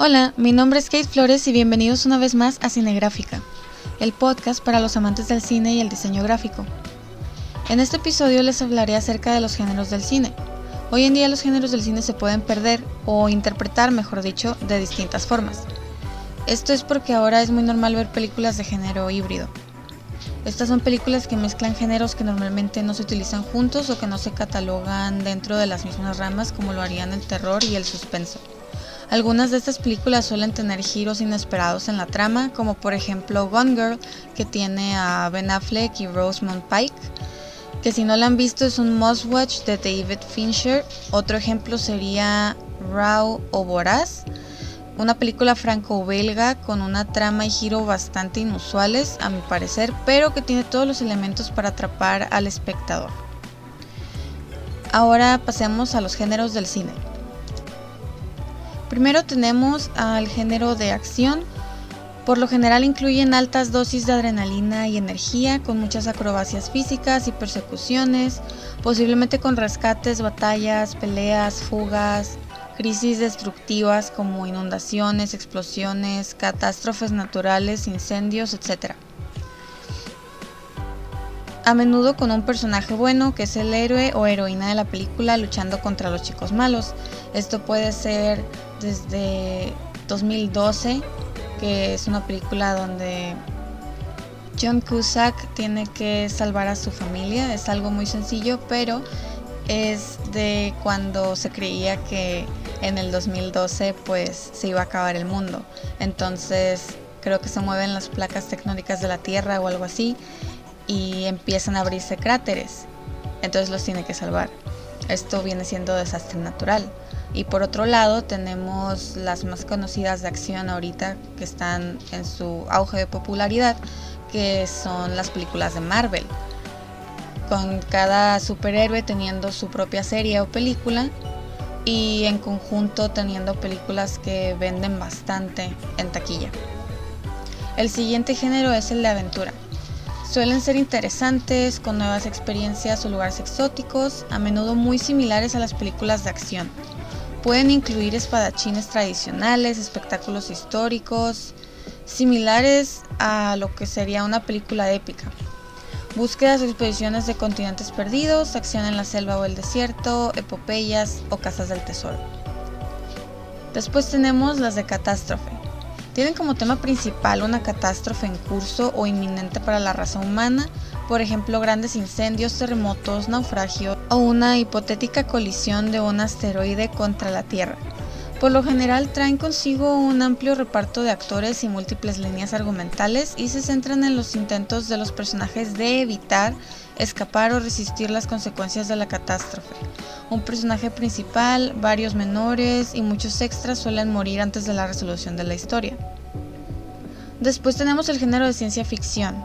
Hola, mi nombre es Kate Flores y bienvenidos una vez más a Cinegráfica, el podcast para los amantes del cine y el diseño gráfico. En este episodio les hablaré acerca de los géneros del cine. Hoy en día los géneros del cine se pueden perder o interpretar, mejor dicho, de distintas formas. Esto es porque ahora es muy normal ver películas de género híbrido. Estas son películas que mezclan géneros que normalmente no se utilizan juntos o que no se catalogan dentro de las mismas ramas como lo harían el terror y el suspenso. Algunas de estas películas suelen tener giros inesperados en la trama, como por ejemplo Gone Girl, que tiene a Ben Affleck y Rosemont Pike, que si no la han visto es un must watch de David Fincher. Otro ejemplo sería Raw o Voraz, una película franco-belga con una trama y giro bastante inusuales, a mi parecer, pero que tiene todos los elementos para atrapar al espectador. Ahora pasemos a los géneros del cine. Primero tenemos al género de acción. Por lo general incluyen altas dosis de adrenalina y energía, con muchas acrobacias físicas y persecuciones, posiblemente con rescates, batallas, peleas, fugas, crisis destructivas como inundaciones, explosiones, catástrofes naturales, incendios, etc a menudo con un personaje bueno que es el héroe o heroína de la película luchando contra los chicos malos. Esto puede ser desde 2012, que es una película donde John Cusack tiene que salvar a su familia. Es algo muy sencillo, pero es de cuando se creía que en el 2012 pues se iba a acabar el mundo. Entonces creo que se mueven las placas tectónicas de la Tierra o algo así y empiezan a abrirse cráteres. Entonces los tiene que salvar. Esto viene siendo desastre natural. Y por otro lado tenemos las más conocidas de acción ahorita que están en su auge de popularidad, que son las películas de Marvel. Con cada superhéroe teniendo su propia serie o película y en conjunto teniendo películas que venden bastante en taquilla. El siguiente género es el de aventura. Suelen ser interesantes, con nuevas experiencias o lugares exóticos, a menudo muy similares a las películas de acción. Pueden incluir espadachines tradicionales, espectáculos históricos, similares a lo que sería una película épica. Búsquedas o expediciones de continentes perdidos, acción en la selva o el desierto, epopeyas o casas del tesoro. Después tenemos las de catástrofe. Tienen como tema principal una catástrofe en curso o inminente para la raza humana, por ejemplo grandes incendios, terremotos, naufragios o una hipotética colisión de un asteroide contra la Tierra. Por lo general traen consigo un amplio reparto de actores y múltiples líneas argumentales y se centran en los intentos de los personajes de evitar, escapar o resistir las consecuencias de la catástrofe. Un personaje principal, varios menores y muchos extras suelen morir antes de la resolución de la historia. Después tenemos el género de ciencia ficción.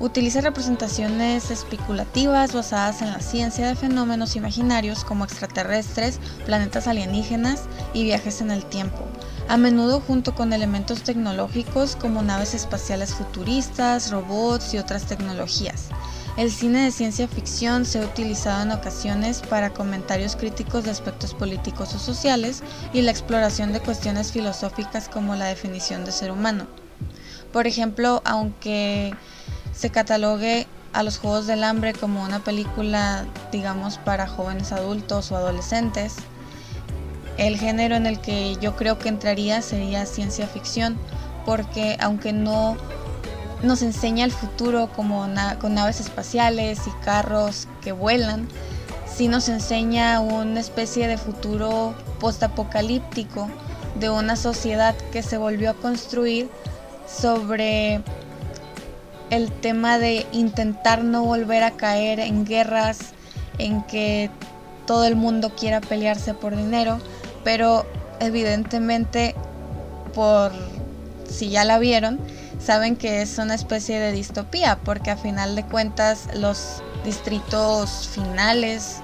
Utiliza representaciones especulativas basadas en la ciencia de fenómenos imaginarios como extraterrestres, planetas alienígenas y viajes en el tiempo, a menudo junto con elementos tecnológicos como naves espaciales futuristas, robots y otras tecnologías. El cine de ciencia ficción se ha utilizado en ocasiones para comentarios críticos de aspectos políticos o sociales y la exploración de cuestiones filosóficas como la definición de ser humano. Por ejemplo, aunque se catalogue a los Juegos del Hambre como una película, digamos, para jóvenes adultos o adolescentes, el género en el que yo creo que entraría sería ciencia ficción, porque aunque no nos enseña el futuro como con naves espaciales y carros que vuelan, sí nos enseña una especie de futuro postapocalíptico de una sociedad que se volvió a construir sobre el tema de intentar no volver a caer en guerras en que todo el mundo quiera pelearse por dinero, pero evidentemente por si ya la vieron, saben que es una especie de distopía, porque a final de cuentas los distritos finales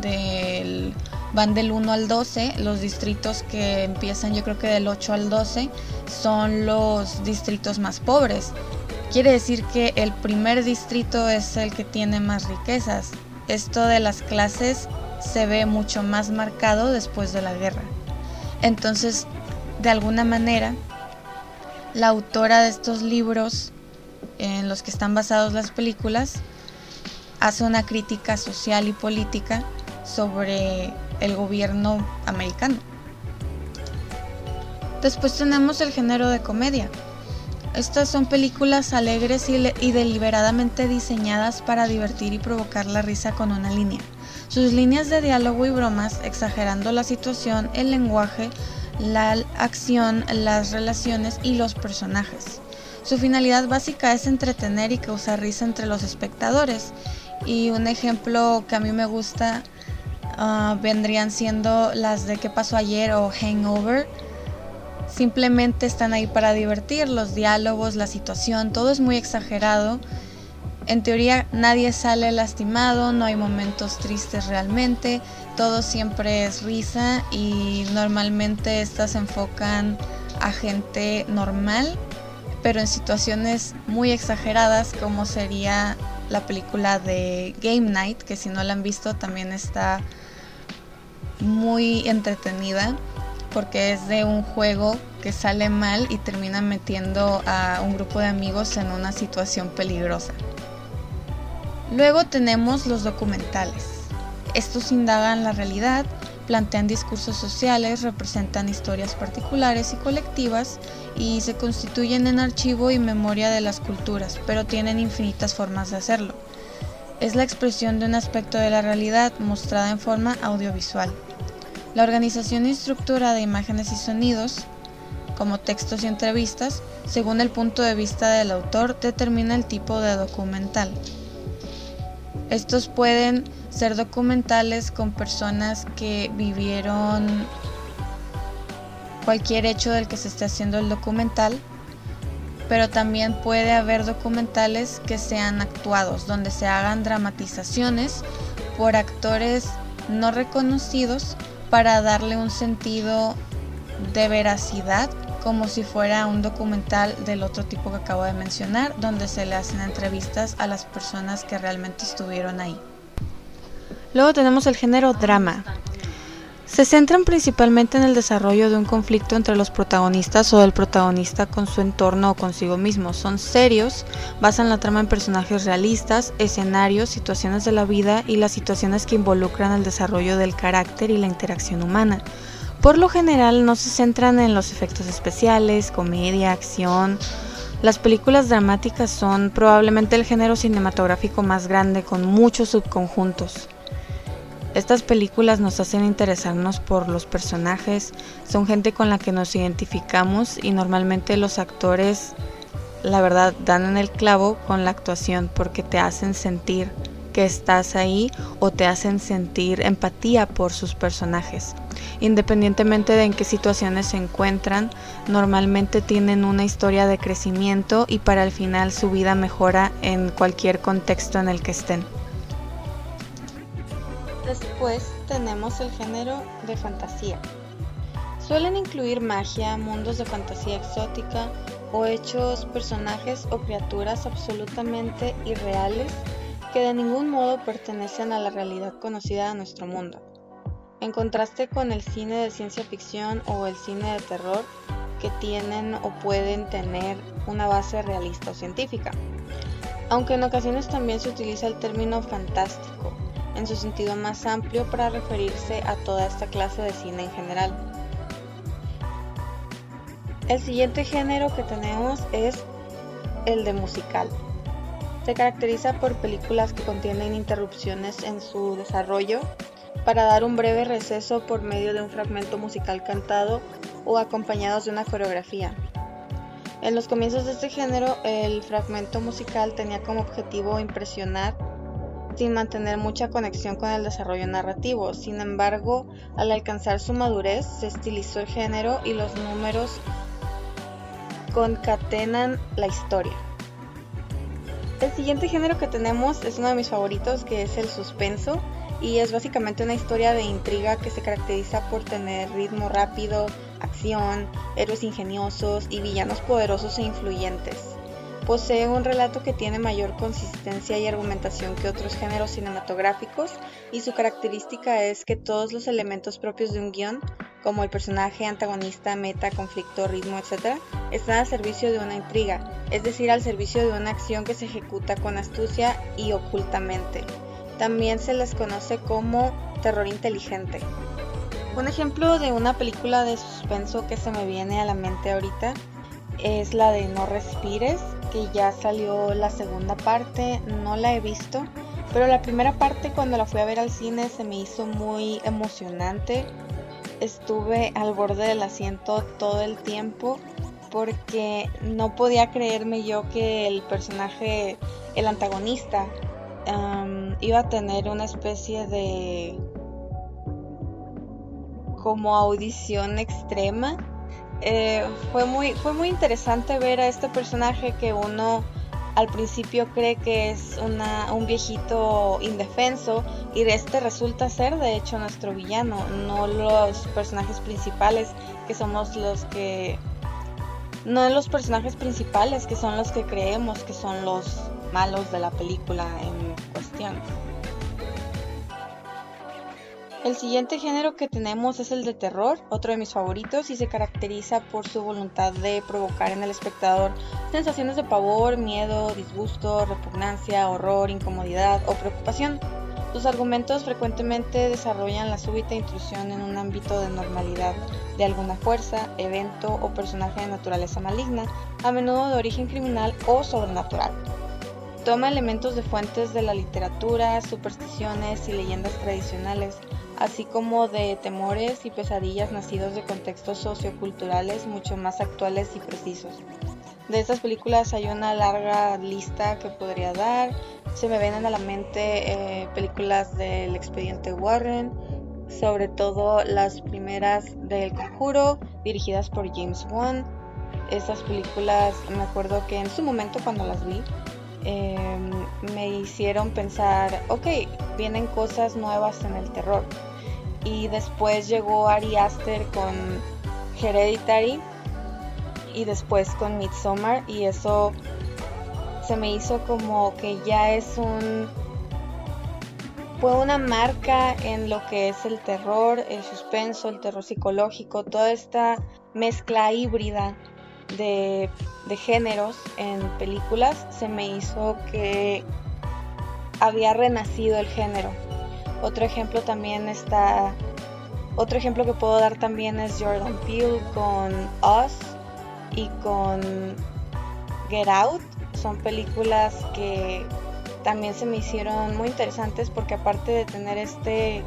del van del 1 al 12, los distritos que empiezan yo creo que del 8 al 12 son los distritos más pobres. Quiere decir que el primer distrito es el que tiene más riquezas. Esto de las clases se ve mucho más marcado después de la guerra. Entonces, de alguna manera, la autora de estos libros en los que están basados las películas hace una crítica social y política sobre el gobierno americano. Después tenemos el género de comedia. Estas son películas alegres y, deliberadamente diseñadas para divertir y provocar la risa con una línea. Sus líneas de diálogo y bromas, exagerando la situación, el lenguaje, la acción, las relaciones y los personajes. Su finalidad básica es entretener y causar risa entre los espectadores. Y un ejemplo que a mí me gusta uh, vendrían siendo las de qué pasó ayer o Hangover simplemente están ahí para divertir, los diálogos, la situación, todo es muy exagerado. En teoría nadie sale lastimado, no hay momentos tristes realmente, todo siempre es risa y normalmente estas enfocan a gente normal, pero en situaciones muy exageradas como sería la película de Game Night, que si no la han visto también está muy entretenida porque es de un juego que sale mal y termina metiendo a un grupo de amigos en una situación peligrosa. Luego tenemos los documentales. Estos indagan la realidad, plantean discursos sociales, representan historias particulares y colectivas y se constituyen en archivo y memoria de las culturas, pero tienen infinitas formas de hacerlo. Es la expresión de un aspecto de la realidad mostrada en forma audiovisual. La organización y estructura de imágenes y sonidos, como textos y entrevistas, según el punto de vista del autor, determina el tipo de documental. Estos pueden ser documentales con personas que vivieron cualquier hecho del que se esté haciendo el documental, pero también puede haber documentales que sean actuados, donde se hagan dramatizaciones por actores no reconocidos para darle un sentido de veracidad como si fuera un documental del otro tipo que acabo de mencionar, donde se le hacen entrevistas a las personas que realmente estuvieron ahí. Luego tenemos el género drama. Se centran principalmente en el desarrollo de un conflicto entre los protagonistas o del protagonista con su entorno o consigo mismo. Son serios, basan la trama en personajes realistas, escenarios, situaciones de la vida y las situaciones que involucran el desarrollo del carácter y la interacción humana. Por lo general no se centran en los efectos especiales, comedia, acción. Las películas dramáticas son probablemente el género cinematográfico más grande con muchos subconjuntos. Estas películas nos hacen interesarnos por los personajes, son gente con la que nos identificamos y normalmente los actores, la verdad, dan en el clavo con la actuación porque te hacen sentir que estás ahí o te hacen sentir empatía por sus personajes. Independientemente de en qué situaciones se encuentran, normalmente tienen una historia de crecimiento y para el final su vida mejora en cualquier contexto en el que estén. Después tenemos el género de fantasía. Suelen incluir magia, mundos de fantasía exótica o hechos, personajes o criaturas absolutamente irreales que de ningún modo pertenecen a la realidad conocida de nuestro mundo. En contraste con el cine de ciencia ficción o el cine de terror que tienen o pueden tener una base realista o científica. Aunque en ocasiones también se utiliza el término fantástico en su sentido más amplio para referirse a toda esta clase de cine en general. El siguiente género que tenemos es el de musical. Se caracteriza por películas que contienen interrupciones en su desarrollo para dar un breve receso por medio de un fragmento musical cantado o acompañados de una coreografía. En los comienzos de este género, el fragmento musical tenía como objetivo impresionar sin mantener mucha conexión con el desarrollo narrativo. Sin embargo, al alcanzar su madurez, se estilizó el género y los números concatenan la historia. El siguiente género que tenemos es uno de mis favoritos, que es el suspenso, y es básicamente una historia de intriga que se caracteriza por tener ritmo rápido, acción, héroes ingeniosos y villanos poderosos e influyentes. Posee un relato que tiene mayor consistencia y argumentación que otros géneros cinematográficos y su característica es que todos los elementos propios de un guion, como el personaje, antagonista, meta, conflicto, ritmo, etc., están al servicio de una intriga, es decir, al servicio de una acción que se ejecuta con astucia y ocultamente. También se les conoce como terror inteligente. Un ejemplo de una película de suspenso que se me viene a la mente ahorita es la de No Respires, que ya salió la segunda parte, no la he visto, pero la primera parte cuando la fui a ver al cine se me hizo muy emocionante. Estuve al borde del asiento todo el tiempo porque no podía creerme yo que el personaje, el antagonista, iba a tener una especie de como audición extrema. Eh, fue, muy, fue muy interesante ver a este personaje que uno al principio cree que es una, un viejito indefenso y este resulta ser de hecho nuestro villano, no los personajes principales que somos los que... No los personajes principales que son los que creemos que son los malos de la película en cuestión. El siguiente género que tenemos es el de terror, otro de mis favoritos, y se caracteriza por su voluntad de provocar en el espectador sensaciones de pavor, miedo, disgusto, repugnancia, horror, incomodidad o preocupación. Sus argumentos frecuentemente desarrollan la súbita intrusión en un ámbito de normalidad de alguna fuerza, evento o personaje de naturaleza maligna, a menudo de origen criminal o sobrenatural. Toma elementos de fuentes de la literatura, supersticiones y leyendas tradicionales, así como de temores y pesadillas nacidos de contextos socioculturales mucho más actuales y precisos. De estas películas hay una larga lista que podría dar. Se me vienen a la mente eh, películas del expediente Warren, sobre todo las primeras del Conjuro, dirigidas por James Wan. Esas películas me acuerdo que en su momento cuando las vi em, me hicieron pensar, ok, vienen cosas nuevas en el terror. Y después llegó Ari Aster con Hereditary y después con Midsommar y eso se me hizo como que ya es un fue una marca en lo que es el terror, el suspenso, el terror psicológico, toda esta mezcla híbrida de, de géneros en películas se me hizo que había renacido el género otro ejemplo también está, otro ejemplo que puedo dar también es Jordan Peele con Us y con Get Out. Son películas que también se me hicieron muy interesantes porque aparte de tener este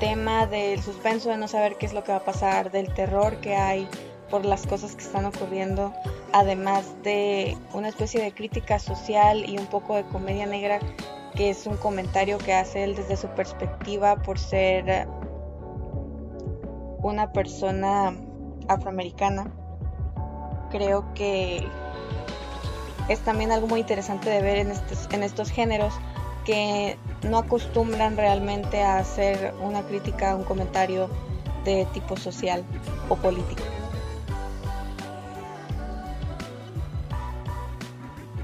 tema del suspenso de no saber qué es lo que va a pasar, del terror que hay por las cosas que están ocurriendo, además de una especie de crítica social y un poco de comedia negra que es un comentario que hace él desde su perspectiva por ser una persona afroamericana. Creo que es también algo muy interesante de ver en estos, en estos géneros que no acostumbran realmente a hacer una crítica, un comentario de tipo social o político.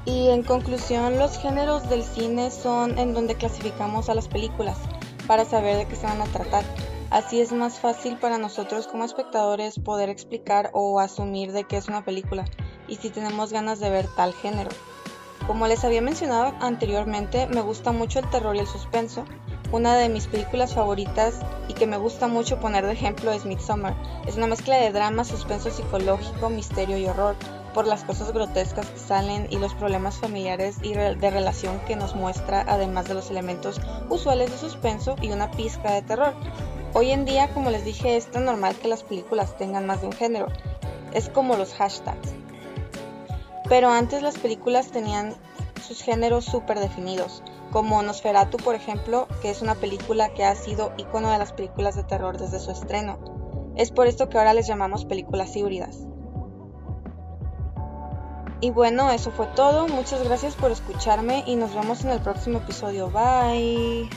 Y en conclusión, los géneros del cine son en donde clasificamos a las películas para saber de qué se van a tratar. Así es más fácil para nosotros como espectadores poder explicar o asumir de qué es una película y si tenemos ganas de ver tal género. Como les había mencionado anteriormente, me gusta mucho el terror y el suspenso. Una de mis películas favoritas y que me gusta mucho poner de ejemplo es Midsommar. Es una mezcla de drama, suspenso psicológico, misterio y horror por las cosas grotescas que salen y los problemas familiares y de relación que nos muestra, además de los elementos usuales de suspenso y una pizca de terror. Hoy en día, como les dije, es tan normal que las películas tengan más de un género. Es como los hashtags. Pero antes las películas tenían sus géneros súper definidos, como Nosferatu, por ejemplo, que es una película que ha sido icono de las películas de terror desde su estreno. Es por esto que ahora les llamamos películas híbridas. Y bueno, eso fue todo. Muchas gracias por escucharme y nos vemos en el próximo episodio. Bye.